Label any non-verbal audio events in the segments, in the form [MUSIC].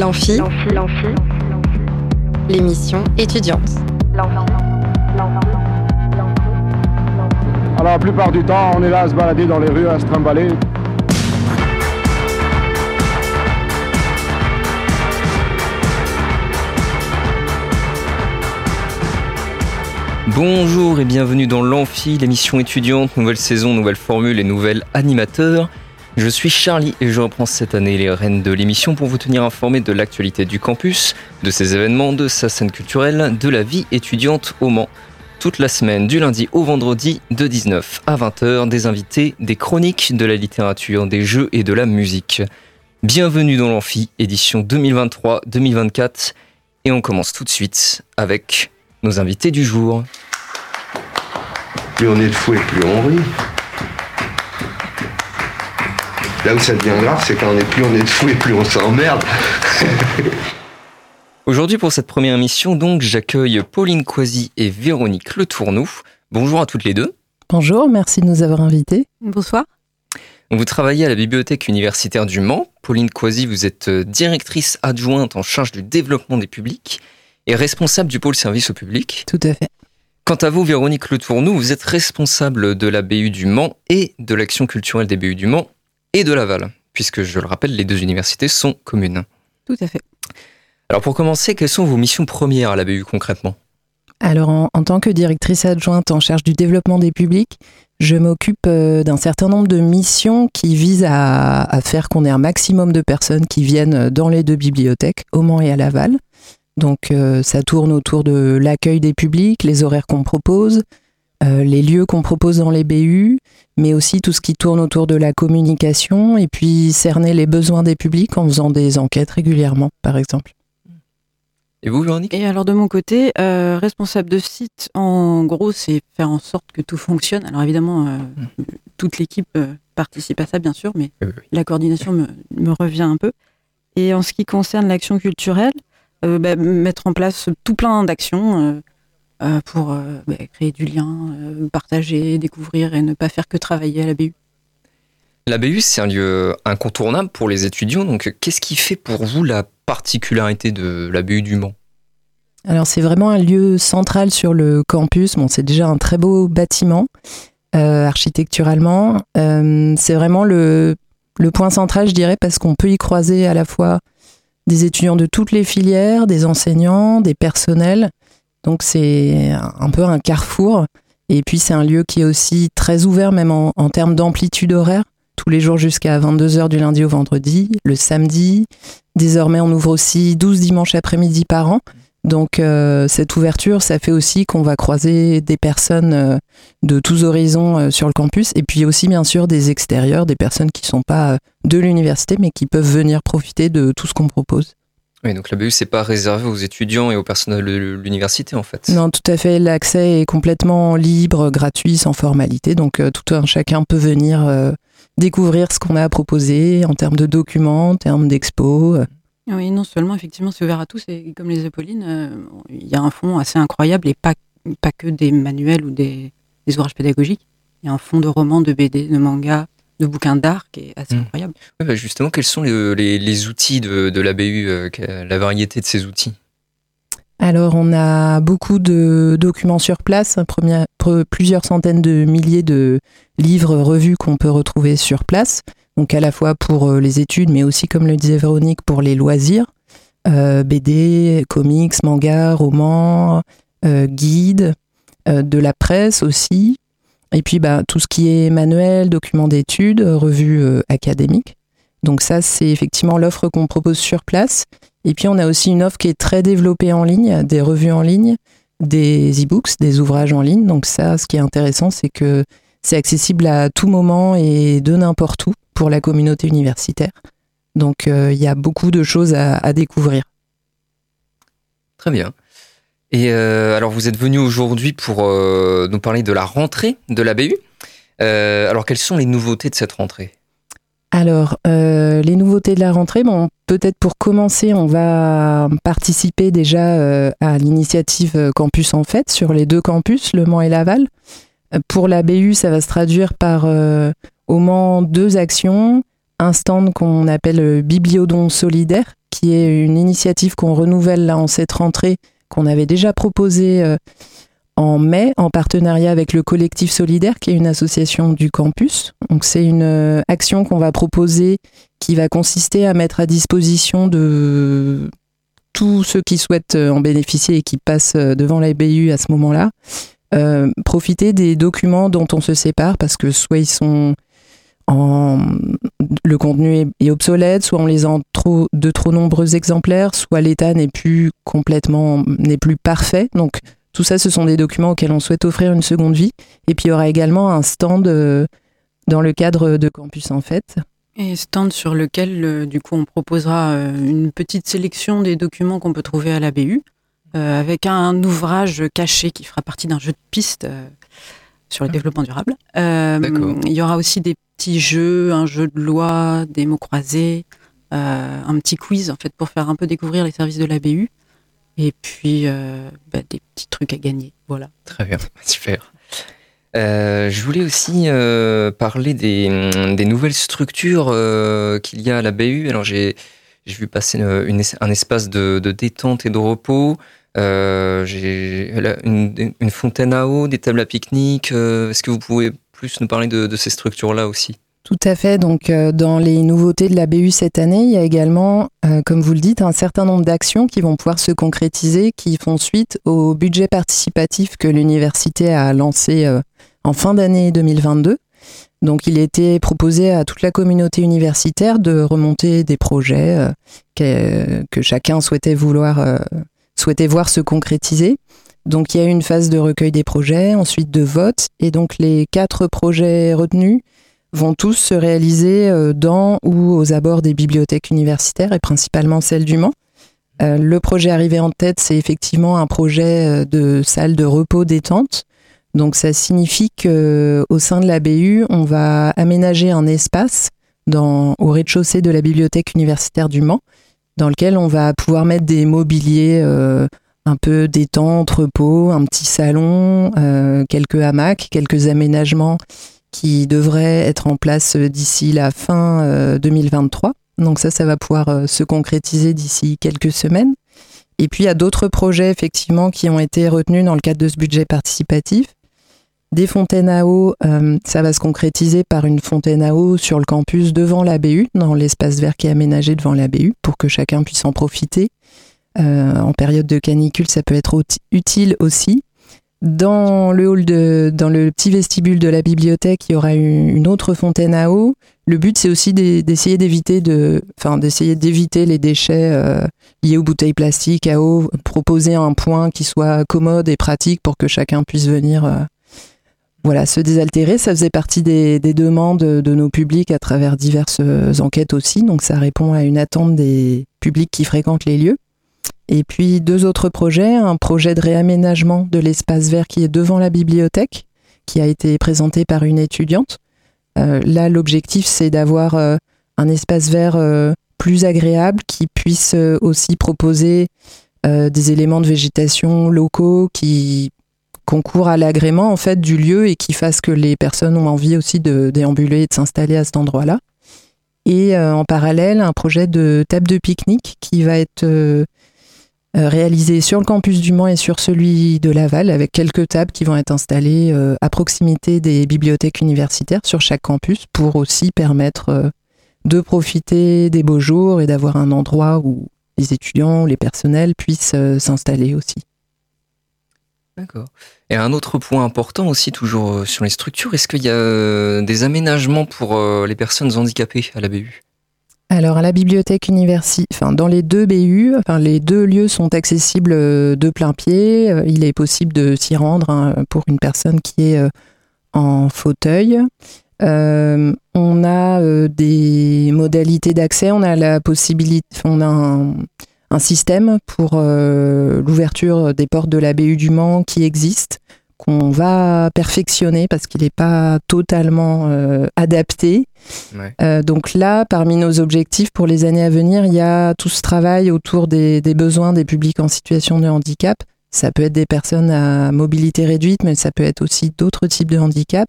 L'amphi, l'émission étudiante. Alors la plupart du temps, on est là à se balader dans les rues, à se trimballer. Bonjour et bienvenue dans l'Amphi, l'émission étudiante, nouvelle saison, nouvelle formule et nouvel animateur. Je suis Charlie et je reprends cette année les rênes de l'émission pour vous tenir informé de l'actualité du campus, de ses événements, de sa scène culturelle, de la vie étudiante au Mans. Toute la semaine, du lundi au vendredi, de 19 à 20h, des invités, des chroniques, de la littérature, des jeux et de la musique. Bienvenue dans l'Amphi, édition 2023-2024. Et on commence tout de suite avec nos invités du jour. Plus on est de plus on rit. Là où ça devient grave, c'est quand on est plus on est de fou et plus on s'emmerde. [LAUGHS] Aujourd'hui, pour cette première émission, donc, j'accueille Pauline Coisy et Véronique Le Tournou. Bonjour à toutes les deux. Bonjour, merci de nous avoir invités. Bonsoir. Vous travaillez à la bibliothèque universitaire du Mans. Pauline Coisy, vous êtes directrice adjointe en charge du développement des publics et responsable du pôle service au public. Tout à fait. Quant à vous, Véronique Le Tournou, vous êtes responsable de la BU du Mans et de l'action culturelle des BU du Mans et de Laval, puisque je le rappelle, les deux universités sont communes. Tout à fait. Alors pour commencer, quelles sont vos missions premières à la BU concrètement? Alors en, en, tant que directrice adjointe en charge du développement des publics, je m'occupe euh, d'un certain nombre de missions qui visent à, à faire qu'on ait un maximum de personnes qui viennent dans les deux bibliothèques, au Mans et à Laval. Donc euh, ça tourne autour de l'accueil des publics, les horaires qu'on propose, euh, les lieux qu'on propose dans les BU, mais aussi tout ce qui tourne autour de la communication et puis cerner les besoins des publics en faisant des enquêtes régulièrement, par exemple. Et vous, Véronique? Et alors de mon côté, euh, responsable de site, en gros, c'est faire en sorte que tout fonctionne. Alors évidemment, euh, mmh. toute l'équipe euh, participe à ça, bien sûr, mais oui, oui. la coordination me, me, revient un peu. Et en ce qui concerne l'action culturelle, bah, mettre en place tout plein d'actions pour bah, créer du lien, partager, découvrir et ne pas faire que travailler à la BU. La BU, c'est un lieu incontournable pour les étudiants. Donc, qu'est-ce qui fait pour vous la particularité de la BU du Mans? Alors, c'est vraiment un lieu central sur le campus. Bon, c'est déjà un très beau bâtiment euh, architecturalement. Euh, c'est vraiment le, le point central, je dirais, parce qu'on peut y croiser à la fois des étudiants de toutes les filières, des enseignants, des personnels. Donc, c'est un peu un carrefour. Et puis, c'est un lieu qui est aussi très ouvert, même en, termes d'amplitude horaire tous les jours jusqu'à 22h du lundi au vendredi, le samedi. Désormais, on ouvre aussi 12 dimanches après-midi par an. Donc euh, cette ouverture, ça fait aussi qu'on va croiser des personnes euh, de tous horizons euh, sur le campus et puis aussi bien sûr des extérieurs, des personnes qui ne sont pas de l'université mais qui peuvent venir profiter de tout ce qu'on propose. Oui, donc la BU, c'est pas réservé aux étudiants et au personnel de l'université, en fait. Non, tout à fait. L'accès est complètement libre, gratuit, sans formalité. Donc, tout un chacun peut venir euh, découvrir ce qu'on a à proposer en termes de documents, en termes d'expos. Oui, non seulement, effectivement, c'est ouvert à tous. Et comme les Apollines, euh, il y a un fond assez incroyable et pas, pas que des manuels ou des, des ouvrages pédagogiques. Il y a un fond de romans, de BD, de mangas, de bouquins d'art qui est assez mmh. incroyable. Ouais, bah justement, quels sont les, les, les outils de, de, la BU, euh, la variété de ces outils? Alors, on a beaucoup de documents sur place, première, plusieurs centaines de milliers de livres, revues qu'on peut retrouver sur place. Donc, à la fois pour les études, mais aussi, comme le disait Véronique, pour les loisirs. Euh, BD, comics, mangas, romans, euh, guides, euh, de la presse aussi. Et puis, bah, tout ce qui est manuel, documents d'études, revues euh, académiques. Donc ça, c'est effectivement l'offre qu'on propose sur place. Et puis on a aussi une offre qui est très développée en ligne, des revues en ligne, des e-books, des ouvrages en ligne. Donc ça, ce qui est intéressant, c'est que c'est accessible à tout moment et de n'importe où pour la communauté universitaire. Donc euh, il y a beaucoup de choses à découvrir. Très bien. Et euh, alors vous êtes venu aujourd'hui pour euh, nous parler de la rentrée de la BU. Euh, alors quelles sont les nouveautés de cette rentrée? Alors, euh, les nouveautés de la rentrée, bon, peut-être pour commencer, on va participer déjà à l'initiative Campus en Fête sur les deux campus, Le Mans et Laval. Pour la BU, ça va se traduire par au Mans deux actions, un stand qu'on appelle Bibliodon Solidaire, qui est une initiative qu'on renouvelle là en cette rentrée, qu'on avait déjà proposée en mai en partenariat avec le collectif solidaire qui est une association du campus. C'est une euh, action qu'on va proposer qui va consister à mettre à disposition de tous ceux qui souhaitent euh, en bénéficier et qui passent euh, devant la BU à ce moment-là, profiter des documents dont on se sépare parce que soit ils sont en le contenu est, obsolète, soit on les a trop, de trop nombreux exemplaires, soit l'état n'est plus complètement n'est plus parfait. Donc tout ça, ce sont des documents auxquels on souhaite offrir une seconde vie. Et puis il y aura également un stand euh, dans le cadre de Campus en fait. Et stand sur lequel, euh, du coup, on proposera euh, une petite sélection des documents qu'on peut trouver à la BU, avec un ouvrage caché qui fera partie d'un jeu de piste sur le ah. développement durable. il y aura aussi des petits jeux, un jeu de loi, des mots croisés, un petit quiz en fait pour faire un peu découvrir les services de la BU et puis euh, bah, des petits trucs à gagner. Voilà. Très bien, [LAUGHS] super. Euh, je voulais aussi euh, parler des, nouvelles structures qu'il y a à la BU. Alors j'ai vu passer un espace de, détente et de repos. j'ai une, fontaine à eau, des tables à pique-nique. Est-ce que vous pouvez plus nous parler de ces structures-là aussi tout à fait. Donc, euh, dans les nouveautés de la BU cette année, il y a également, euh, comme vous le dites, un certain nombre d'actions qui vont pouvoir se concrétiser, qui font suite au budget participatif que l'université a lancé euh, en fin d'année 2022. Donc, il était proposé à toute la communauté universitaire de remonter des projets que, que, chacun souhaitait vouloir, souhaitait voir se concrétiser. Donc, il y a une phase de recueil des projets, ensuite de vote, et donc les quatre projets retenus vont tous se réaliser euh, dans ou aux abords des bibliothèques universitaires et principalement celle du Mans. Euh, le projet arrivé en tête, c'est effectivement un projet euh, de salle de repos détente. Donc ça signifie que au sein de la BU, on va aménager un espace au rez-de-chaussée de la bibliothèque universitaire du Mans, dans lequel on va pouvoir mettre des mobiliers un peu détente, repos, un petit salon, quelques hamacs, quelques aménagements qui devrait être en place euh, d'ici la fin 2023. Euh, Donc ça, ça va pouvoir euh, se concrétiser d'ici quelques semaines. Et puis il y a d'autres projets effectivement qui ont été retenus dans le cadre de ce budget participatif. Des fontaines à eau, ça va se concrétiser par une fontaine à eau sur le campus devant la BU, dans l'espace vert qui est aménagé devant la BU, pour que chacun puisse en profiter. En période de canicule, ça peut être utile aussi. Dans le hall de, dans le petit vestibule de la bibliothèque, il y aura une autre fontaine à eau. Le but, c'est aussi d'essayer d'éviter de, enfin, d'essayer d'éviter les déchets euh, liés aux bouteilles plastiques à eau. Proposer un point qui soit commode et pratique pour que chacun puisse venir, euh, voilà, se désaltérer. Ça faisait partie des, demandes de nos publics à travers diverses enquêtes aussi. Donc, ça répond à une attente des publics qui fréquentent les lieux. Et puis deux autres projets, un projet de réaménagement de l'espace vert qui est devant la bibliothèque, qui a été présenté par une étudiante. Euh, là, l'objectif, c'est d'avoir euh, un espace vert euh, plus agréable qui puisse aussi proposer des éléments de végétation locaux qui concourent à l'agrément en fait du lieu et qui fassent que les personnes ont envie aussi de déambuler et de s'installer à cet endroit-là. Et en parallèle, un projet de table de pique-nique qui va être réalisé sur le campus du Mans et sur celui de Laval, avec quelques tables qui vont être installées euh, à proximité des bibliothèques universitaires sur chaque campus pour aussi permettre euh, de profiter des beaux jours et d'avoir un endroit où les étudiants, les personnels puissent s'installer aussi. D'accord. Et un autre point important aussi, toujours sur les structures, est-ce qu'il y a des aménagements pour les personnes handicapées à la BU alors à la bibliothèque universitaire, enfin dans les deux BU, enfin les deux lieux sont accessibles euh, de plein pied. Euh, il est possible de s'y rendre hein, pour une personne qui est euh, en fauteuil. on a des modalités d'accès, on a la possibilité, on a un, un système pour l'ouverture des portes de la BU du Mans qui existe qu'on va perfectionner parce qu'il n'est pas totalement euh, adapté. Euh, donc là, parmi nos objectifs pour les années à venir, il y a tout ce travail autour des, besoins des publics en situation de handicap. Ça peut être des personnes à mobilité réduite, mais ça peut être aussi d'autres types de handicap.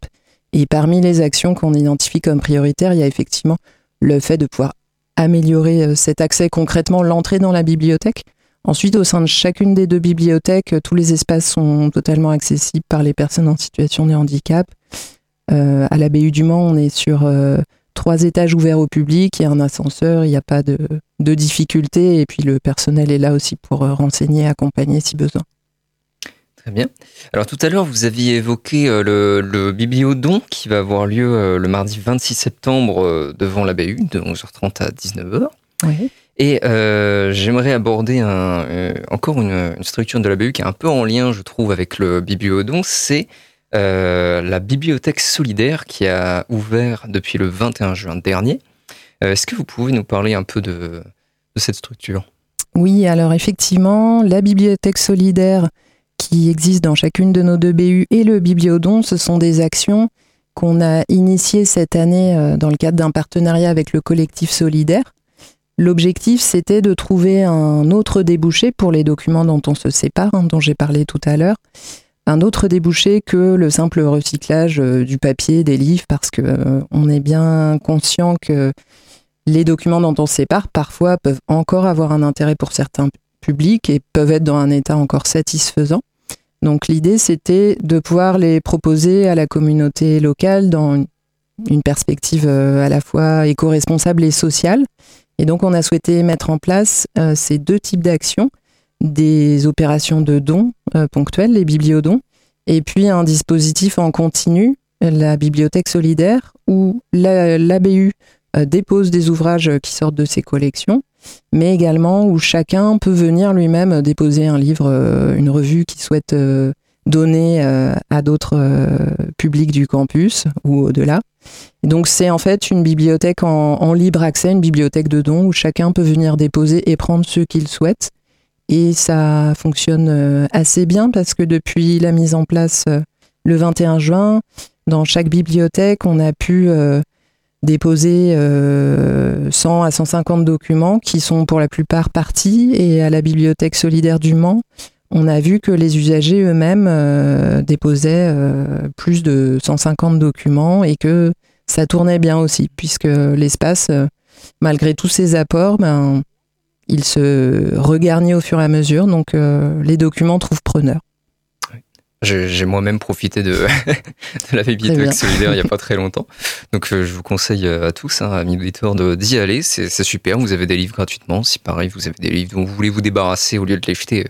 Et parmi les actions qu'on identifie comme prioritaires, il y a effectivement le fait de pouvoir améliorer cet accès concrètement, l'entrée dans la bibliothèque. Ensuite, au sein de chacune des deux bibliothèques, tous les espaces sont totalement accessibles par les personnes en situation de handicap. à la BU du Mans, on est sur trois étages ouverts au public, il y a un ascenseur, il n'y a pas de, difficultés et puis le personnel est là aussi pour renseigner, accompagner si besoin. Très bien. Alors tout à l'heure, vous aviez évoqué euh, le, bibliodon qui va avoir lieu euh, le mardi 26 septembre euh, devant la BU de 11h30 à 19h. Oui. Et j'aimerais aborder un, encore une, structure de la BU qui est un peu en lien, je trouve, avec le bibliodon. C'est la bibliothèque solidaire qui a ouvert depuis le 21 juin dernier. Est-ce que vous pouvez nous parler un peu de, de cette structure? Oui, alors effectivement, la bibliothèque solidaire qui existent dans chacune de nos deux BU et le Bibliodon, ce sont des actions qu'on a initiées cette année euh, dans le cadre d'un partenariat avec le collectif solidaire. L'objectif, c'était de trouver un autre débouché pour les documents dont on se sépare, hein, dont j'ai parlé tout à l'heure. Un autre débouché que le simple recyclage euh, du papier, des livres, parce que euh, on est bien conscient que les documents dont on se sépare parfois peuvent encore avoir un intérêt pour certains publics et peuvent être dans un état encore satisfaisant. Donc l'idée, c'était de pouvoir les proposer à la communauté locale dans une perspective euh, à la fois éco-responsable et sociale. Et donc on a souhaité mettre en place euh, ces deux types d'actions, des opérations de dons euh, ponctuels, les bibliodons, et puis un dispositif en continu, la bibliothèque solidaire, où l'ABU dépose des ouvrages qui sortent de ses collections mais également où chacun peut venir lui-même déposer un livre, euh, une revue qu'il souhaite euh, donner euh, à d'autres publics du campus ou au-delà. Donc c'est en fait une bibliothèque en, libre accès, une bibliothèque de dons où chacun peut venir déposer et prendre ce qu'il souhaite. Et ça fonctionne assez bien parce que depuis la mise en place le 21 juin, dans chaque bibliothèque, on a pu déposer 100 euh, à 150 documents qui sont pour la plupart partis et à la bibliothèque solidaire du Mans, on a vu que les usagers eux-mêmes euh, déposaient euh, plus de 150 documents et que ça tournait bien aussi puisque l'espace, malgré tous ses apports, ben, il se regarnit au fur et à mesure, donc les documents trouvent preneur. J'ai moi-même profité de, [LAUGHS] de la bibliothèque solidaire il n'y a pas très longtemps. Donc euh, je vous conseille euh, à tous, hein, amis auditeurs, d'y aller. C'est super, vous avez des livres gratuitement. Si pareil, vous avez des livres dont vous voulez vous débarrasser au lieu de les jeter, euh,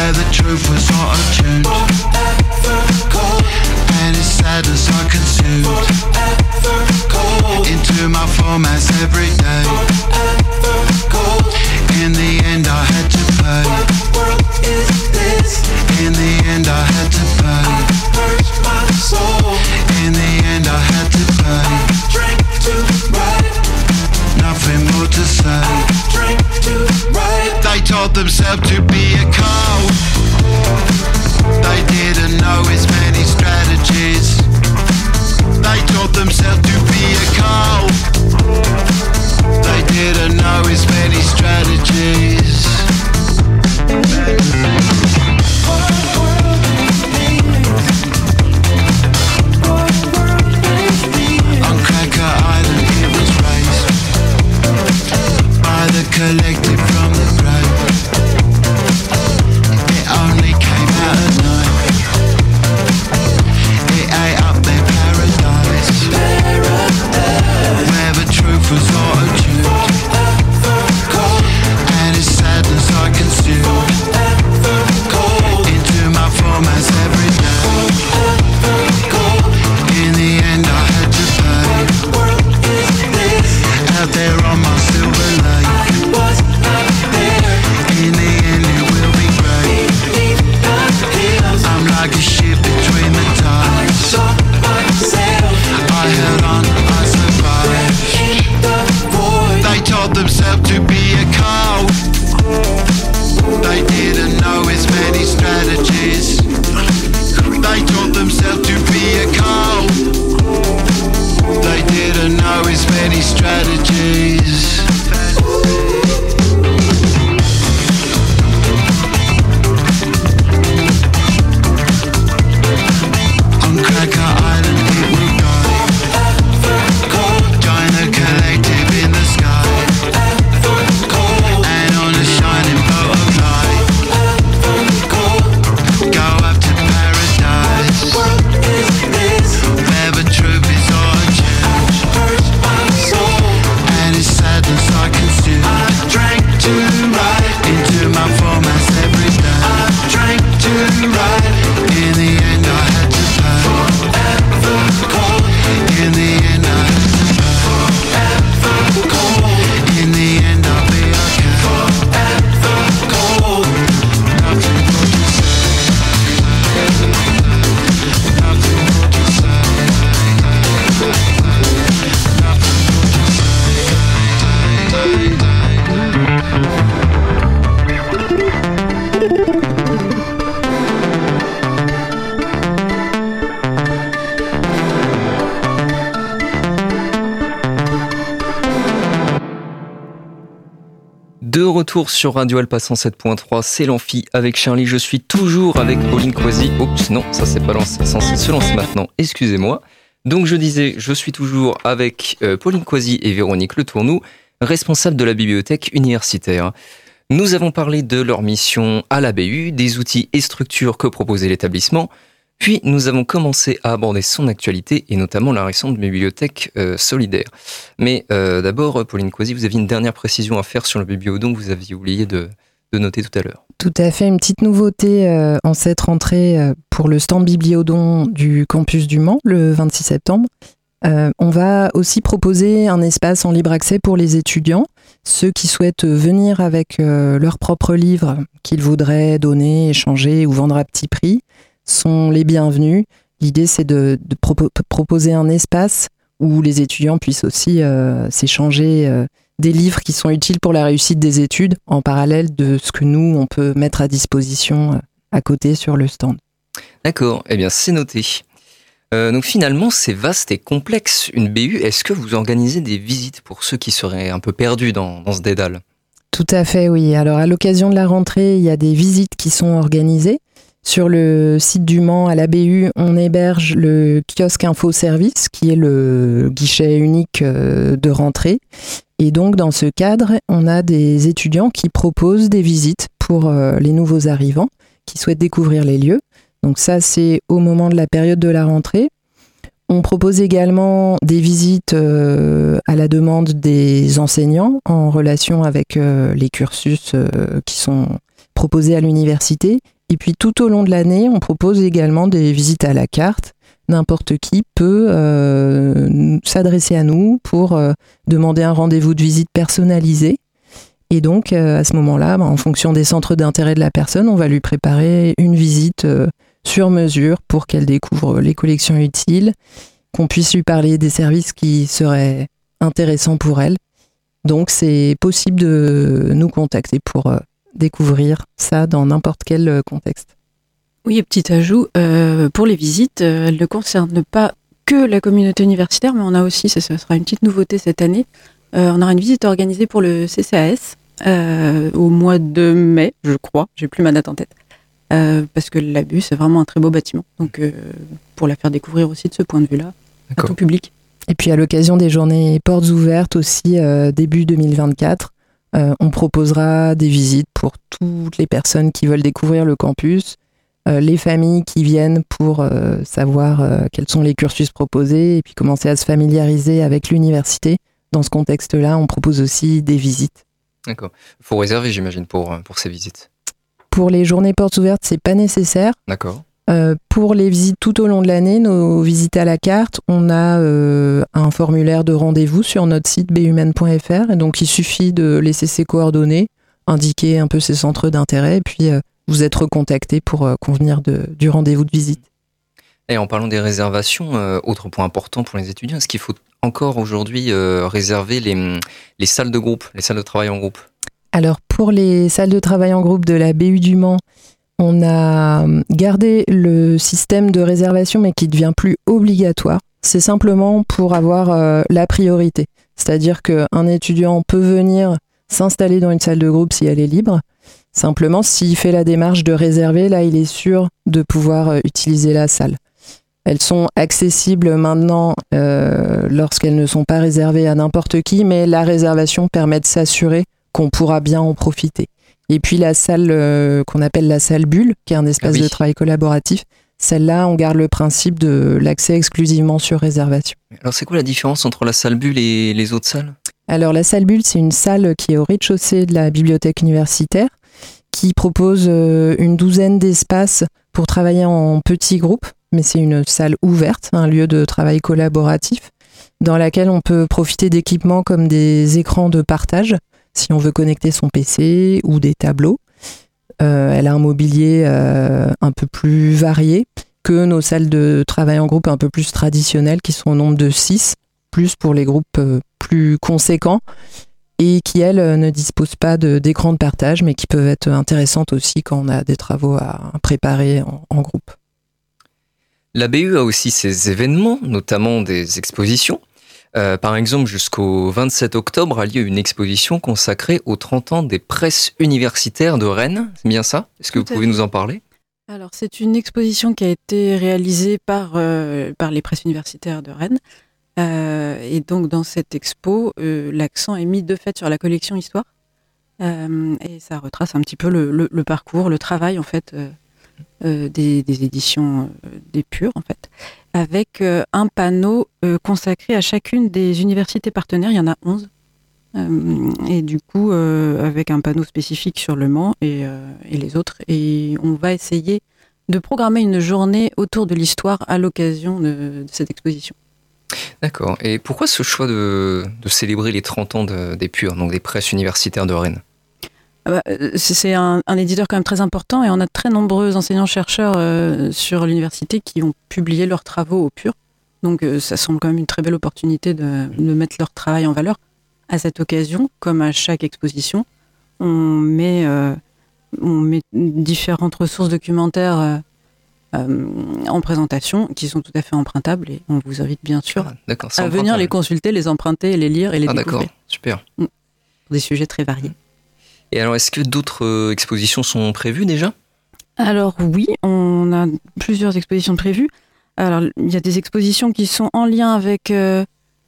Where the truth was not attuned And its sadness I consumed Into my formats every themselves to be a cult retour sur Radio Alpha 107.3, c'est l'amphi avec Charlie. Je suis toujours avec Pauline Croisy. Oups, non, ça c'est pas lancé, censé se lance maintenant, excusez-moi. Donc je disais, je suis toujours avec euh, Pauline Coisy et Véronique Le Tournou, responsables de la bibliothèque universitaire. Nous avons parlé de leur mission à la BU, des outils et structures que proposait l'établissement, puis nous avons commencé à aborder son actualité et notamment la récente bibliothèque euh, solidaire. Mais euh, d'abord, Pauline Coisy, vous aviez une dernière précision à faire sur le bibliodon que vous aviez oublié de, noter tout à l'heure. Tout à fait, une petite nouveauté euh, en cette rentrée pour le stand bibliodon du campus du Mans le 26 septembre. On va aussi proposer un espace en libre accès pour les étudiants. Ceux qui souhaitent venir avec leurs propres livres qu'ils voudraient donner, échanger ou vendre à petit prix sont les bienvenus. L'idée, c'est de, proposer un espace où les étudiants puissent aussi s'échanger des livres qui sont utiles pour la réussite des études en parallèle de ce que nous, on peut mettre à disposition euh, à côté sur le stand. D'accord, eh bien c'est noté. Euh, donc finalement, c'est vaste et complexe une BU. Est-ce que vous organisez des visites pour ceux qui seraient un peu perdus dans, dans ce dédale? Tout à fait, oui. Alors à l'occasion de la rentrée, il y a des visites qui sont organisées. Sur le site du Mans, à la BU, on héberge le kiosque Info Service, qui est le guichet unique euh, de rentrée. Et donc, dans ce cadre, on a des étudiants qui proposent des visites pour euh, les nouveaux arrivants qui souhaitent découvrir les lieux. Donc ça, c'est au moment de la période de la rentrée. On propose également des visites euh, à la demande des enseignants en relation avec les cursus qui sont proposés à l'université et puis tout au long de l'année, on propose également des visites à la carte. N'importe qui peut euh, s'adresser à nous pour euh, demander un rendez-vous de visite personnalisé. Et donc, euh, à ce moment-là, bah, en fonction des centres d'intérêt de la personne, on va lui préparer une visite sur mesure pour qu'elle découvre les collections utiles, qu'on puisse lui parler des services qui seraient intéressants pour elle. Donc, c'est possible de nous contacter pour découvrir ça dans n'importe quel euh, contexte. Oui, petit ajout, euh, pour les visites, euh, elles ne concernent pas que la communauté universitaire, mais on a aussi, ce sera une petite nouveauté cette année, on aura une visite organisée pour le CCAS au mois de mai, je crois, j'ai plus ma date en tête, parce que l'abus, c'est vraiment un très beau bâtiment, donc pour la faire découvrir aussi de ce point de vue-là, à tout public. Et puis à l'occasion des journées portes ouvertes aussi, début 2024, euh, on proposera des visites pour toutes les personnes qui veulent découvrir le campus, euh, les familles qui viennent pour euh, savoir quels sont les cursus proposés et puis commencer à se familiariser avec l'université. Dans ce contexte-là, on propose aussi des visites. D'accord. Il faut réserver, j'imagine, pour, pour ces visites. Pour les journées portes ouvertes, c'est pas nécessaire. D'accord. Euh, pour les visites tout au long de l'année, nos visites à la carte, on a euh, un formulaire de rendez-vous sur notre site bumen.fr. Et donc, il suffit de laisser ses coordonnées, indiquer un peu ses centres d'intérêt, et puis euh, vous êtes recontacté pour convenir du rendez-vous de visite. Et en parlant des réservations, autre point important pour les étudiants, est-ce qu'il faut encore aujourd'hui réserver les, les salles de groupe, les salles de travail en groupe? Alors pour les salles de travail en groupe de la BU du Mans, on a gardé le système de réservation, mais qui devient plus obligatoire. C'est simplement pour avoir euh, la priorité. C'est-à-dire qu'un étudiant peut venir s'installer dans une salle de groupe si elle est libre. Simplement, s'il fait la démarche de réserver, là, il est sûr de pouvoir euh, utiliser la salle. Elles sont accessibles maintenant euh, lorsqu'elles ne sont pas réservées à n'importe qui, mais la réservation permet de s'assurer qu'on pourra bien en profiter. Et puis la salle euh, qu'on appelle la salle bulle, qui est un espace ah de travail collaboratif, celle-là, on garde le principe de l'accès exclusivement sur réservation. Alors c'est quoi la différence entre la salle bulle et les autres salles? Alors la salle bulle, c'est une salle qui est au rez-de-chaussée de la bibliothèque universitaire, qui propose euh, une douzaine d'espaces pour travailler en petits groupes, mais c'est une salle ouverte, un lieu de travail collaboratif, dans laquelle on peut profiter d'équipements comme des écrans de partage si on veut connecter son PC ou des tableaux. Euh, elle a un mobilier euh, un peu plus varié que nos salles de travail en groupe un peu plus traditionnelles qui sont au nombre de 6, plus pour les groupes euh, plus conséquents et qui, elles, ne disposent pas d'écran de, partage, mais qui peuvent être intéressantes aussi quand on a des travaux à préparer en groupe. La BU a aussi ses événements, notamment des expositions. Euh, par exemple, jusqu'au 27 octobre a lieu une exposition consacrée aux 30 ans des presses universitaires de Rennes. C'est bien ça? Est-ce que vous pouvez nous en parler? Alors, c'est une exposition qui a été réalisée par, euh, par les presses universitaires de Rennes. Euh, et donc, dans cette expo, l'accent est mis de fait sur la collection Histoire. et ça retrace un petit peu le, le parcours, le travail, en fait, des, éditions des Purs, en fait, avec euh, un panneau consacré à chacune des universités partenaires. Il y en a 11. et du coup, avec un panneau spécifique sur Le Mans et, les autres. Et on va essayer de programmer une journée autour de l'histoire à l'occasion de, cette exposition. D'accord. Et pourquoi ce choix de, célébrer les 30 ans des Purs, donc des presses universitaires de Rennes? euh, c'est un, éditeur quand même très important et on a très nombreux enseignants-chercheurs euh, sur l'université qui ont publié leurs travaux au PUR. Donc euh, ça semble quand même une très belle opportunité de, mettre leur travail en valeur. À cette occasion, comme à chaque exposition, on met, on met différentes ressources documentaires en présentation qui sont tout à fait empruntables et on vous invite bien sûr ah, à venir les consulter, les emprunter, les lire et les ah, découvrir. D'accord, super. Mm. Des sujets très variés. Et alors, est-ce que d'autres euh, expositions sont prévues déjà? Alors oui, on a plusieurs expositions prévues. Alors, il y a des expositions qui sont en lien avec euh,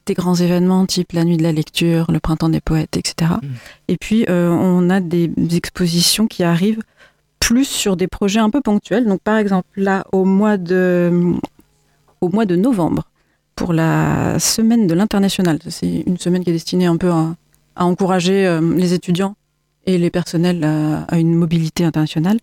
des grands événements type la nuit de la lecture, le printemps des poètes, etc. Hmm. Et puis, euh, on a des expositions qui arrivent plus sur des projets un peu ponctuels. Donc, par exemple, là, au mois de, au mois de novembre, pour la semaine de l'international, c'est une semaine qui est destinée un peu à, à encourager les étudiants et les personnels à, une mobilité internationale.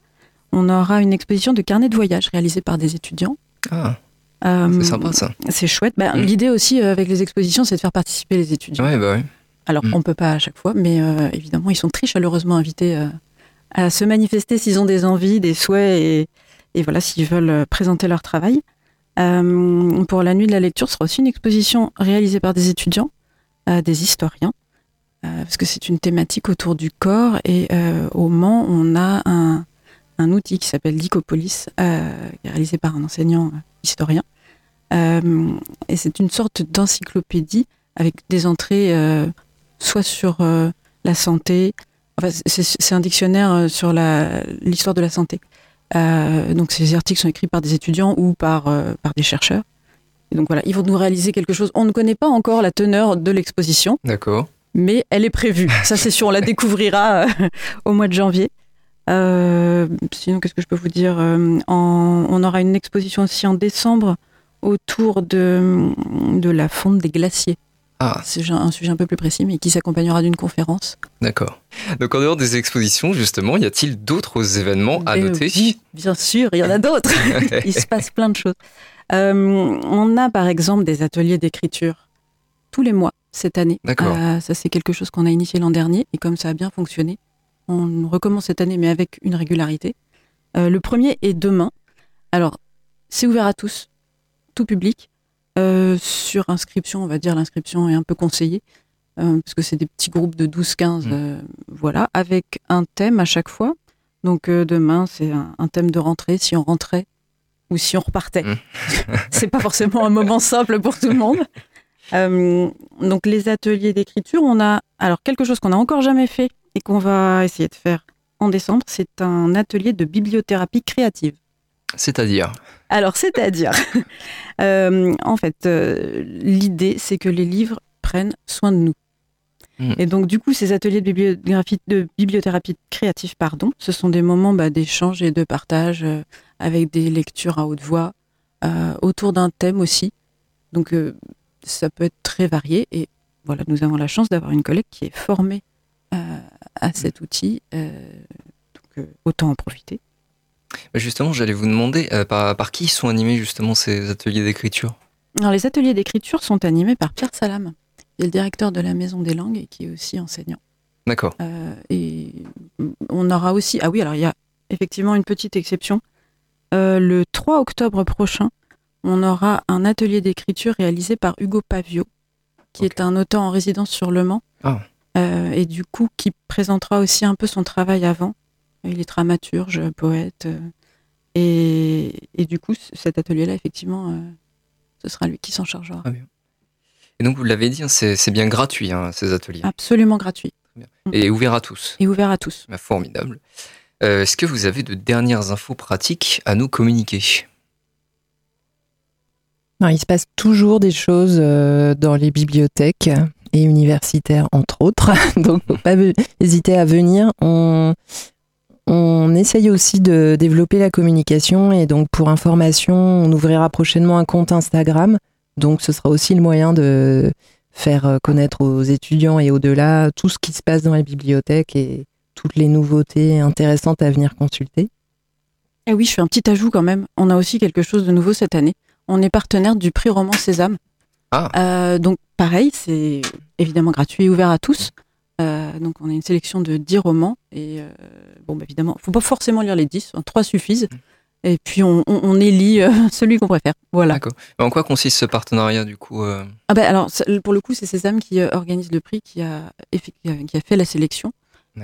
On aura une exposition de carnet de voyage réalisée par des étudiants. Ah. Euh, c'est sympa ça. C'est chouette. Bah, mm. L'idée aussi euh, avec les expositions, c'est de faire participer les étudiants. Ouais, bah Alors, mm. on ne peut pas à chaque fois, mais euh, évidemment, ils sont très chaleureusement invités à se manifester s'ils ont des envies, des souhaits et, et voilà, s'ils veulent présenter leur travail. pour la nuit de la lecture, ce sera aussi une exposition réalisée par des étudiants, des historiens, euh, parce que c'est une thématique autour du corps. Et euh, au Mans, on a un, outil qui s'appelle Dicopolis, euh, réalisé par un enseignant historien. et c'est une sorte d'encyclopédie avec des entrées soit sur la santé, enfin, c'est un dictionnaire sur l'histoire de la santé. donc ces articles sont écrits par des étudiants ou par, des chercheurs. Donc voilà, ils vont nous réaliser quelque chose. On ne connaît pas encore la teneur de l'exposition. D'accord mais elle est prévue. Ça, c'est sûr, on la découvrira euh, [LAUGHS] au mois de janvier. Euh, sinon, qu'est-ce que je peux vous dire euh, On aura une exposition aussi en décembre autour de, de la fonte des glaciers. Ah. C'est un sujet un peu plus précis, mais qui s'accompagnera d'une conférence. D'accord. Donc en dehors des expositions, justement, y a-t-il d'autres événements à noter? Bien sûr, il y en a d'autres. [LAUGHS] il se passe plein de choses. on a par exemple des ateliers d'écriture tous les mois cette année. Euh, ça, c'est quelque chose qu'on a initié l'an dernier et comme ça a bien fonctionné, on recommence cette année, mais avec une régularité. Euh, le premier est demain. Alors, c'est ouvert à tous, tout public. Euh, sur inscription, on va dire l'inscription est un peu conseillée, parce que c'est des petits groupes de 12-15, mmh. voilà, avec un thème à chaque fois. Donc demain, c'est un, thème de rentrée, si on rentrait ou si on repartait. Mmh. [LAUGHS] c'est pas forcément un moment simple pour tout le monde. Euh, donc les ateliers d'écriture, on a alors quelque chose qu'on n'a encore jamais fait et qu'on va essayer de faire en décembre, c'est un atelier de bibliothérapie créative. C'est-à-dire? Alors c'est-à-dire, [LAUGHS] euh, en fait, euh, l'idée c'est que les livres prennent soin de nous. Hmm. Et donc du coup, ces ateliers de, bibliothérapie, de bibliothérapie créative, pardon, ce sont des moments bah, d'échange et de partage avec des lectures à haute voix autour d'un thème aussi. Donc ça peut être très varié. Et voilà, nous avons la chance d'avoir une collègue qui est formée euh, à cet outil. Euh, donc, euh, autant en profiter. Justement, j'allais vous demander par, par, qui sont animés justement ces ateliers d'écriture? Alors, les ateliers d'écriture sont animés par Pierre Salam, qui est le directeur de la Maison des Langues et qui est aussi enseignant. D'accord. et on aura aussi. Ah oui, alors il y a effectivement une petite exception. le 3 octobre prochain, on aura un atelier d'écriture réalisé par Hugo Pavio, qui est un auteur en résidence sur Le Mans, ah. euh, et du coup qui présentera aussi un peu son travail avant. Il est dramaturge, poète, euh, et, du coup cet atelier-là, effectivement, euh, ce sera lui qui s'en chargera. Et donc, vous l'avez dit, hein, c'est bien gratuit, hein, ces ateliers. Absolument gratuit. Et ouvert à tous. Et ouvert à tous. Bah, formidable. Est-ce que vous avez de dernières infos pratiques à nous communiquer? Il se passe toujours des choses euh, dans les bibliothèques et universitaires, entre autres. [LAUGHS] Donc, faut pas hésiter à venir. On, on essaye aussi de développer la communication et donc pour information, on ouvrira prochainement un compte Instagram. Donc ce sera aussi le moyen de faire connaître aux étudiants et au-delà tout ce qui se passe dans la bibliothèque et toutes les nouveautés intéressantes à venir consulter. Eh oui, je fais un petit ajout quand même. On a aussi quelque chose de nouveau cette année. On est partenaire du prix Roman Sésame. Ah. Euh, donc pareil, c'est évidemment gratuit et ouvert à tous. Euh, donc on a une sélection de 10 romans et euh, bon bah, évidemment, faut pas forcément lire les 10, 3 suffisent. Mm. Et puis on, on, élit [LAUGHS] celui qu'on préfère. Voilà. D'accord. En quoi consiste ce partenariat du coup Ah ben alors pour le coup c'est Sésame qui organise le prix, qui a, qui a fait la sélection.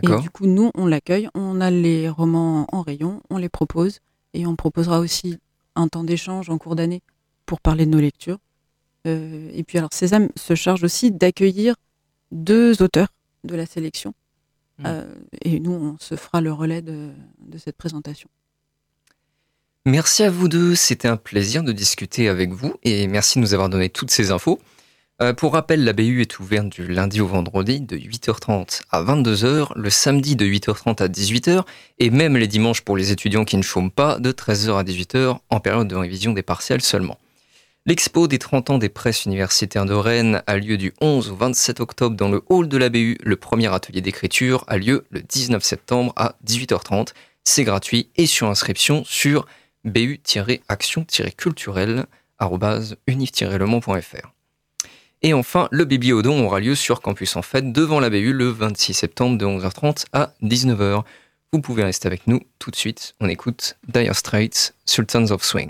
Et du coup, nous, on l'accueille, on a les romans en rayon, on les propose, et on proposera aussi un temps d'échange en cours d'année pour parler de nos lectures. Euh, et puis alors, Sésame se charge aussi d'accueillir deux auteurs de la sélection. Hmm. Euh, et nous, on se fera le relais de, de cette présentation. Merci à vous deux, c'était un plaisir de discuter avec vous et merci de nous avoir donné toutes ces infos. Euh, pour rappel, la BU est ouverte du lundi au vendredi de 8h30 à 22h, le samedi de 8h30 à 18h et même les dimanches pour les étudiants qui ne chôment pas de 13h à 18h en période de révision des partiels seulement. L'expo des 30 ans des presses universitaires de Rennes a lieu du 11 au 27 octobre dans le hall de la BU. Le premier atelier d'écriture a lieu le 19 septembre à 18h30. C'est gratuit et sur inscription sur bu-action-culturelle.unif-lemont.fr. Et enfin, le Bibliodon aura lieu sur Campus en Fête devant la BU le 26 septembre de 11h30 à 19h. Vous pouvez rester avec nous tout de suite. On écoute Dire Straits, Sultans of Swing.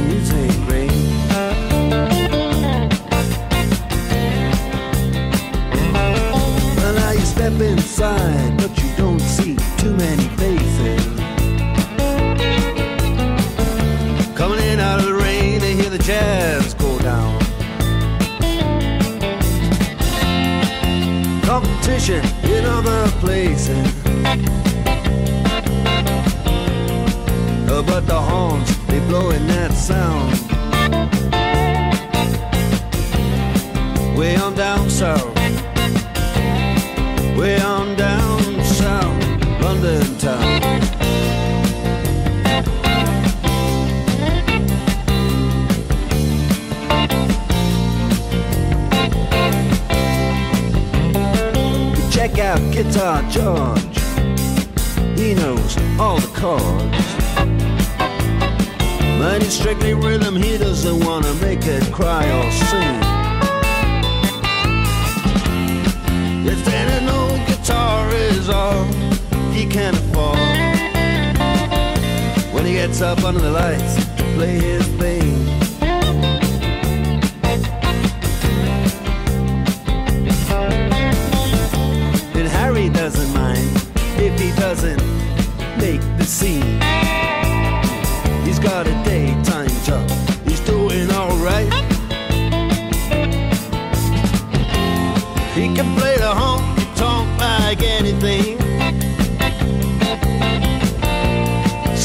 Competition in other places. Uh, but the horns, they blowing that Guitar George. He knows all the chords. But he's strictly rhythm, he doesn't wanna make it cry or sing. If any old guitar is all he can afford, when he gets up under the lights to play his thing.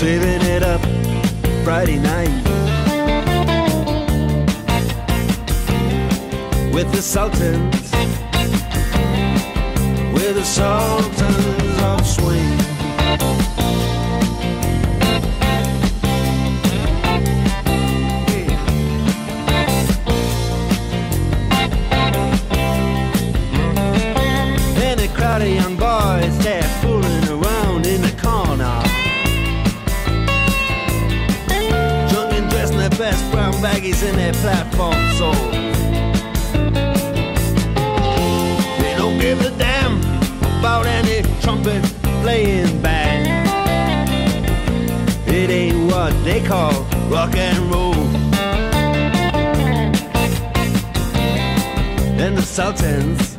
Saving it up Friday night. With the Sultans with the sultans their platform sold. They don't give a damn about any trumpet playing band. It ain't what they call rock and roll. And the Sultans,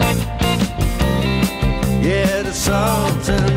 yeah, the Sultans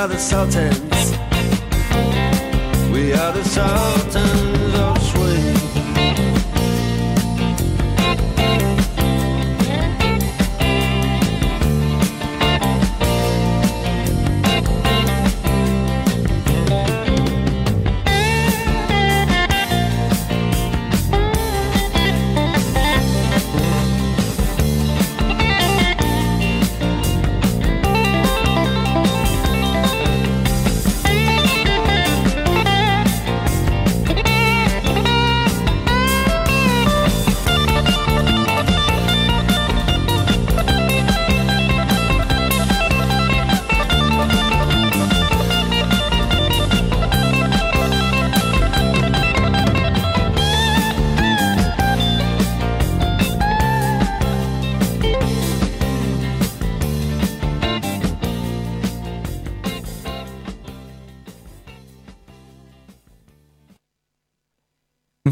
are the Sultans. We are the Sultans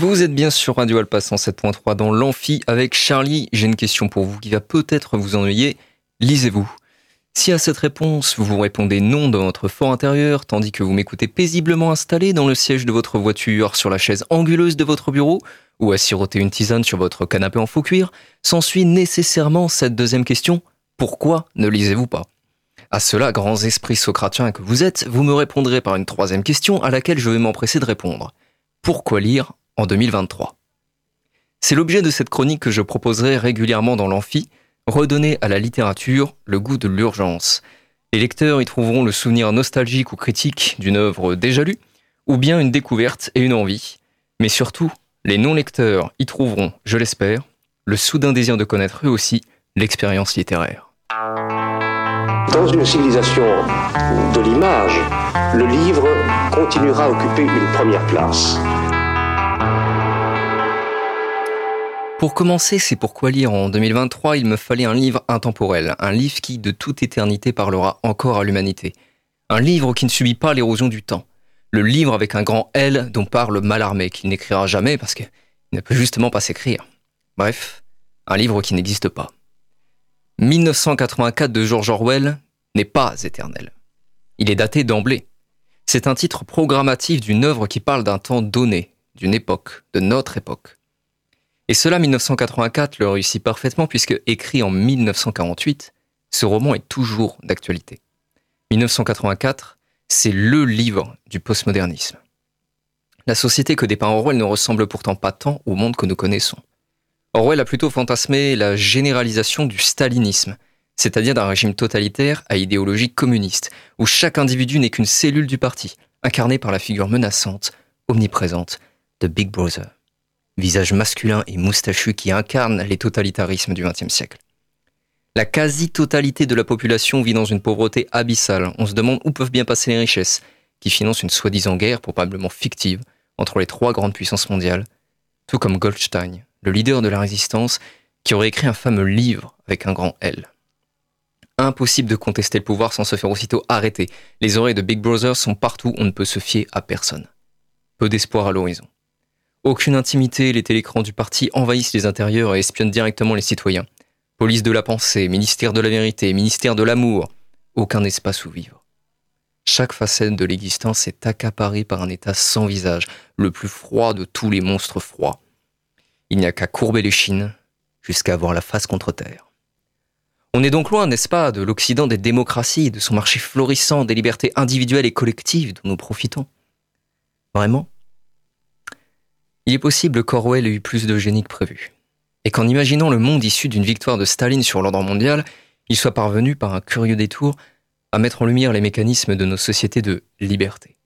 Vous êtes bien sur Radio Alpa 107.3 dans l'Amphi avec Charlie. J'ai une question pour vous qui va peut-être vous ennuyer. Lisez-vous. Si à cette réponse, vous vous répondez non dans votre fort intérieur, tandis que vous m'écoutez paisiblement installé dans le siège de votre voiture, sur la chaise anguleuse de votre bureau, ou à siroter une tisane sur votre canapé en faux cuir, s'ensuit nécessairement cette deuxième question. Pourquoi ne lisez-vous pas? À cela, grands esprits socratiens que vous êtes, vous me répondrez par une troisième question à laquelle je vais m'empresser de répondre. Pourquoi lire en 2023 C'est l'objet de cette chronique que je proposerai régulièrement dans l'amphi, redonner à la littérature le goût de l'urgence. Les lecteurs y trouveront le souvenir nostalgique ou critique d'une œuvre déjà lue, ou bien une découverte et une envie. Mais surtout, les non-lecteurs y trouveront, je l'espère, le soudain désir de connaître eux aussi l'expérience littéraire. Dans une civilisation de l'image, le livre continuera à occuper une première place. Pour commencer, c'est pourquoi lire en 2023, il me fallait un livre intemporel, un livre qui de toute éternité parlera encore à l'humanité. Un livre qui ne subit pas l'érosion du temps. Le livre avec un grand L dont parle Mallarmé, qu'il n'écrira jamais parce qu'il ne peut justement pas s'écrire. Bref, un livre qui n'existe pas. 1984 de George Orwell n'est pas éternel. Il est daté d'emblée. C'est un titre programmatif d'une œuvre qui parle d'un temps donné, d'une époque, de notre époque. Et cela, 1984 le réussit parfaitement puisque, écrit en 1948, ce roman est toujours d'actualité. 1984, c'est le livre du postmodernisme. La société que dépeint Orwell ne ressemble pourtant pas tant au monde que nous connaissons. Orwell a plutôt fantasmé la généralisation du stalinisme, c'est-à-dire d'un régime totalitaire à idéologie communiste, où chaque individu n'est qu'une cellule du parti, incarnée par la figure menaçante, omniprésente de Big Brother visage masculin et moustachu qui incarne les totalitarismes du XXe siècle. La quasi-totalité de la population vit dans une pauvreté abyssale. On se demande où peuvent bien passer les richesses, qui financent une soi-disant guerre, probablement fictive, entre les trois grandes puissances mondiales, tout comme Goldstein, le leader de la résistance, qui aurait écrit un fameux livre avec un grand L. Impossible de contester le pouvoir sans se faire aussitôt arrêter. Les oreilles de Big Brother sont partout, on ne peut se fier à personne. Peu d'espoir à l'horizon. Aucune intimité, les télécrans du parti envahissent les intérieurs et espionnent directement les citoyens. Police de la pensée, ministère de la vérité, ministère de l'amour, aucun espace où vivre. Chaque facette de l'existence est accaparée par un état sans visage, le plus froid de tous les monstres froids. Il n'y a qu'à courber les chines jusqu'à avoir la face contre terre. On est donc loin, n'est-ce pas, de l'Occident des démocraties, de son marché florissant, des libertés individuelles et collectives dont nous profitons. Vraiment Il est possible qu'Orwell ait eu plus de génie que prévu. Et qu'en imaginant le monde issu d'une victoire de Staline sur l'ordre mondial, il soit parvenu, par un curieux détour, à mettre en lumière les mécanismes de nos sociétés de liberté.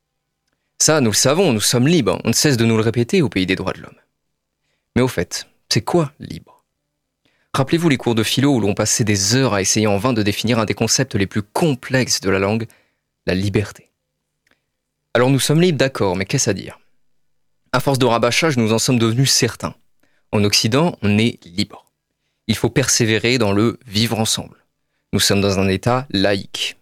Ça, nous le savons, nous sommes libres, on ne cesse de nous le répéter au pays des droits de l'homme. Mais au fait, c'est quoi libre? Rappelez-vous les cours de philo où l'on passait des heures à essayer en vain de définir un des concepts les plus complexes de la langue, la liberté. Alors nous sommes libres, d'accord, mais qu'est-ce à dire? À force de rabâchage, nous en sommes devenus certains. En Occident, on est libre. Il faut persévérer dans le vivre ensemble. Nous sommes dans un État laïque.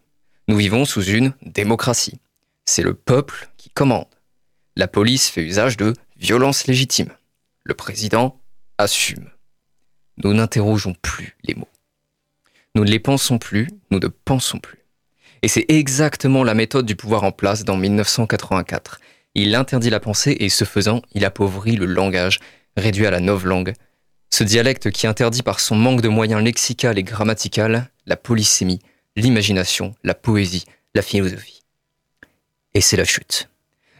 Nous vivons sous une démocratie. C'est le peuple qui commande. La police fait usage de violence légitime. Le président assume. Nous n'interrogeons plus les mots. Nous ne les pensons plus, nous ne pensons plus. Et c'est exactement la méthode du pouvoir en place dans 1984. Il interdit la pensée et ce faisant, il appauvrit le langage, réduit à la langue. Ce dialecte qui interdit par son manque de moyens lexicaux et grammaticaux la polysémie, l'imagination, la poésie, la philosophie. Et c'est la chute.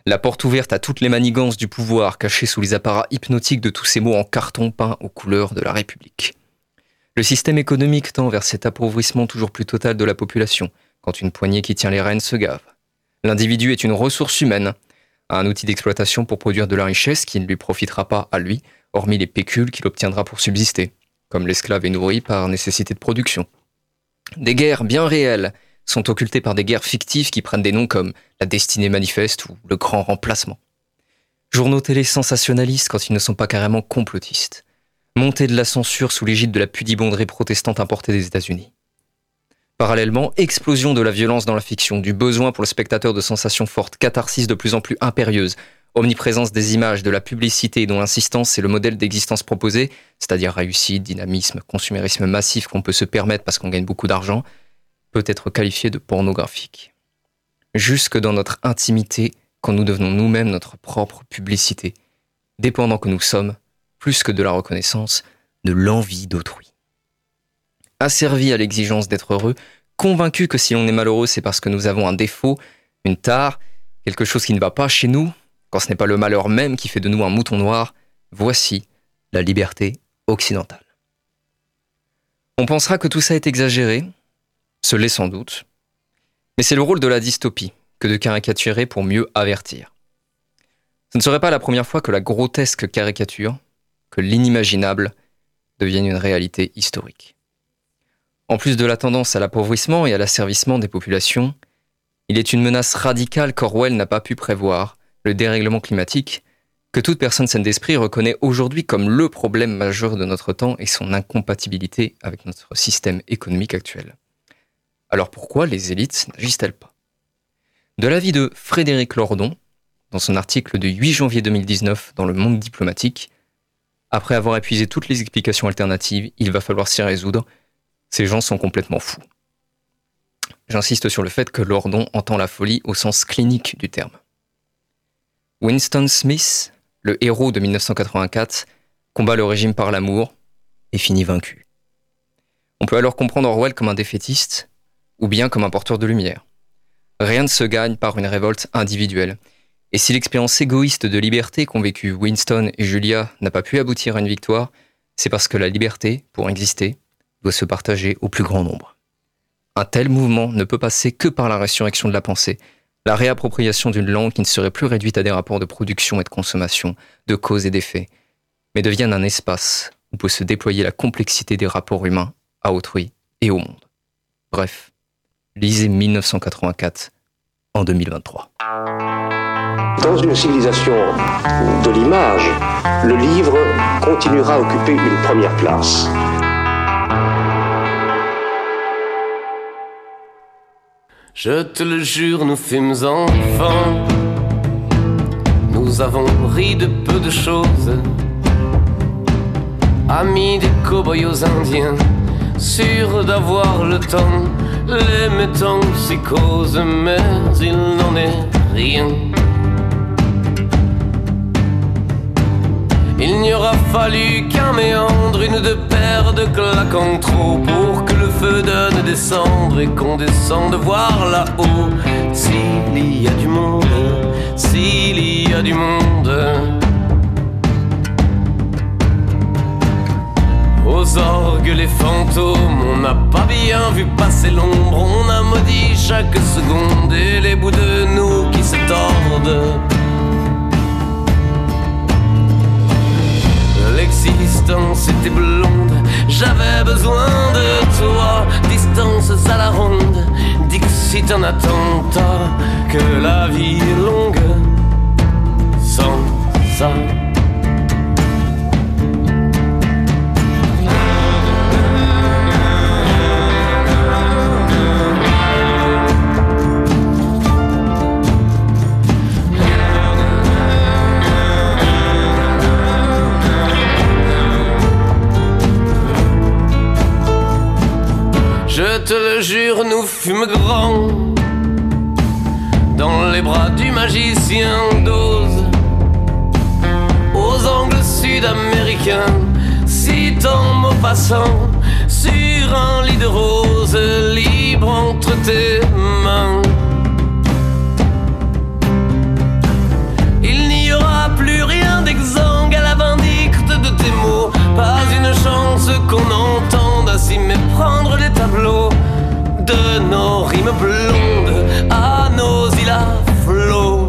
La porte ouverte à toutes les manigances du pouvoir cachées sous les apparats hypnotiques de tous ces mots en carton peint aux couleurs de la République. Le système économique tend vers cet appauvrissement toujours plus total de la population, quand une poignée qui tient les rênes se gave. L'individu est une ressource humaine, un outil d'exploitation pour produire de la richesse qui ne lui profitera pas à lui, hormis les pécules qu'il obtiendra pour subsister, comme l'esclave est nourri par nécessité de production. Des guerres bien réelles sont occultées par des guerres fictives qui prennent des noms comme la destinée manifeste ou le grand remplacement. Journaux télé sensationnalistes quand ils ne sont pas carrément complotistes. Montée de la censure sous l'égide de la pudibonderie protestante importée des États-Unis. Parallèlement, explosion de la violence dans la fiction, du besoin pour le spectateur de sensations fortes, catharsis de plus en plus impérieuses, omniprésence des images, de la publicité dont l'insistance est le modèle d'existence proposé, c'est-à-dire réussite, dynamisme, consumérisme massif qu'on peut se permettre parce qu'on gagne beaucoup d'argent, peut être qualifié de pornographique. Jusque dans notre intimité, quand nous devenons nous-mêmes notre propre publicité, dépendant que nous sommes, plus que de la reconnaissance, de l'envie d'autrui. Asservi à l'exigence d'être heureux, convaincu que si l'on est malheureux, c'est parce que nous avons un défaut, une tare, quelque chose qui ne va pas chez nous, quand ce n'est pas le malheur même qui fait de nous un mouton noir, voici la liberté occidentale. On pensera que tout ça est exagéré, ce l'est sans doute, mais c'est le rôle de la dystopie que de caricaturer pour mieux avertir. Ce ne serait pas la première fois que la grotesque caricature, que l'inimaginable, devienne une réalité historique. En plus de la tendance à l'appauvrissement et à l'asservissement des populations, il est une menace radicale qu'Orwell n'a pas pu prévoir, le dérèglement climatique, que toute personne saine d'esprit reconnaît aujourd'hui comme le problème majeur de notre temps et son incompatibilité avec notre système économique actuel. Alors pourquoi les élites n'agissent-elles pas? De l'avis de Frédéric Lordon, dans son article du 8 janvier 2019 dans Le Monde diplomatique, après avoir épuisé toutes les explications alternatives, il va falloir s'y résoudre. Ces gens sont complètement fous. J'insiste sur le fait que Lordon entend la folie au sens clinique du terme. Winston Smith, le héros de 1984, combat le régime par l'amour et finit vaincu. On peut alors comprendre Orwell comme un défaitiste ou bien comme un porteur de lumière. Rien ne se gagne par une révolte individuelle. Et si l'expérience égoïste de liberté qu'ont vécu Winston et Julia n'a pas pu aboutir à une victoire, c'est parce que la liberté, pour exister, doit se partager au plus grand nombre. Un tel mouvement ne peut passer que par la résurrection de la pensée, la réappropriation d'une langue qui ne serait plus réduite à des rapports de production et de consommation, de cause et d'effet, mais devienne un espace où peut se déployer la complexité des rapports humains à autrui et au monde. Bref, lisez 1984 en 2023. Dans une civilisation de l'image, le livre continuera à occuper une première place. Je te le jure, nous fûmes enfants. Nous avons ri de peu de choses. Amis des cow-boys aux indiens, sûrs d'avoir le temps, les mettant psychose, mais il n'en est rien. Il n'y aura fallu qu'un méandre, une de paires de claques en trop pour que le feu donne des cendres et qu'on descende voir là-haut. S'il y a du monde, s'il y a du monde. Aux orgues, les fantômes, on n'a pas bien vu passer l'ombre, on a maudit chaque seconde et les bouts de nous qui se tordent. L'existence était blonde, j'avais besoin de toi, distances à la ronde, Dixit un attentat, que la vie est longue, sans ça. Te le jure, nous fûmes grands dans les bras du magicien d'Oz, aux angles sud-américains, citant Maupassant sur un lit de roses libre entre tes mains. Il n'y aura plus rien d'exangue à la vindicte de tes mots, pas une chance qu'on entende ainsi méprendre les tableaux de nos rimes blondes à nos îles à flot.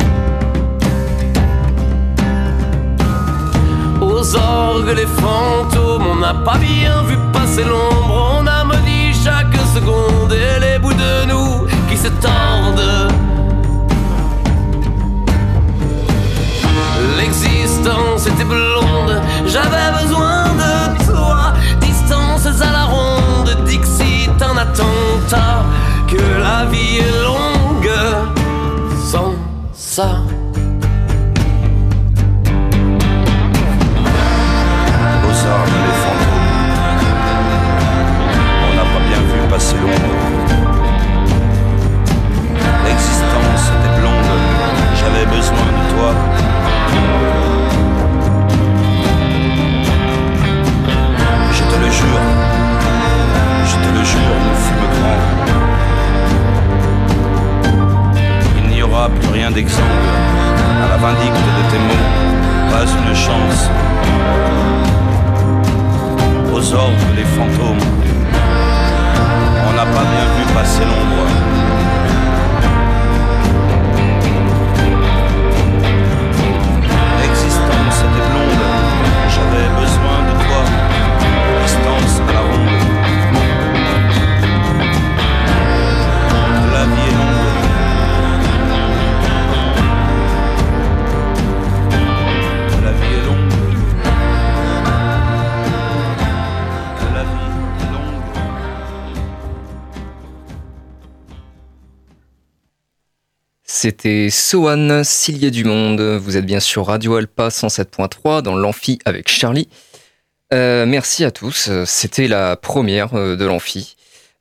Aux orgues, les fantômes, on n'a pas bien vu passer l'ombre, on a maudit chaque seconde et les bouts de nous qui se tordent. L'existence était blonde, j'avais besoin Que la vie est longue sans ça. Aux armes, les fantômes. On n'a pas bien vu passer l'ombre. L'existence était blonde, j'avais besoin de toi. Je te le jure, je te le jure, nous fûmes grands. Il n'y aura plus rien d'exemple à la vindicte de tes mots, pas une chance. Aux orgues, les fantômes, on n'a pas bien vu passer l'ombre. L'existence était blonde, j'avais besoin de toi. Distance C'était Sohan, s'il y a du monde. Vous êtes bien sur Radio Alpa 107.3 dans l'amphi avec Charlie. Euh, merci à tous. C'était la première euh, de l'amphi.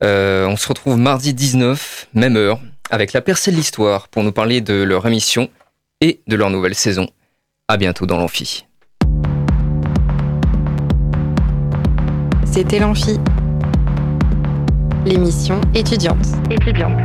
Euh, on se retrouve mardi 19, même heure, avec la percée de l'histoire pour nous parler de leur émission et de leur nouvelle saison. À bientôt dans l'amphi. C'était l'Amphi. L'émission étudiante. Étudiante.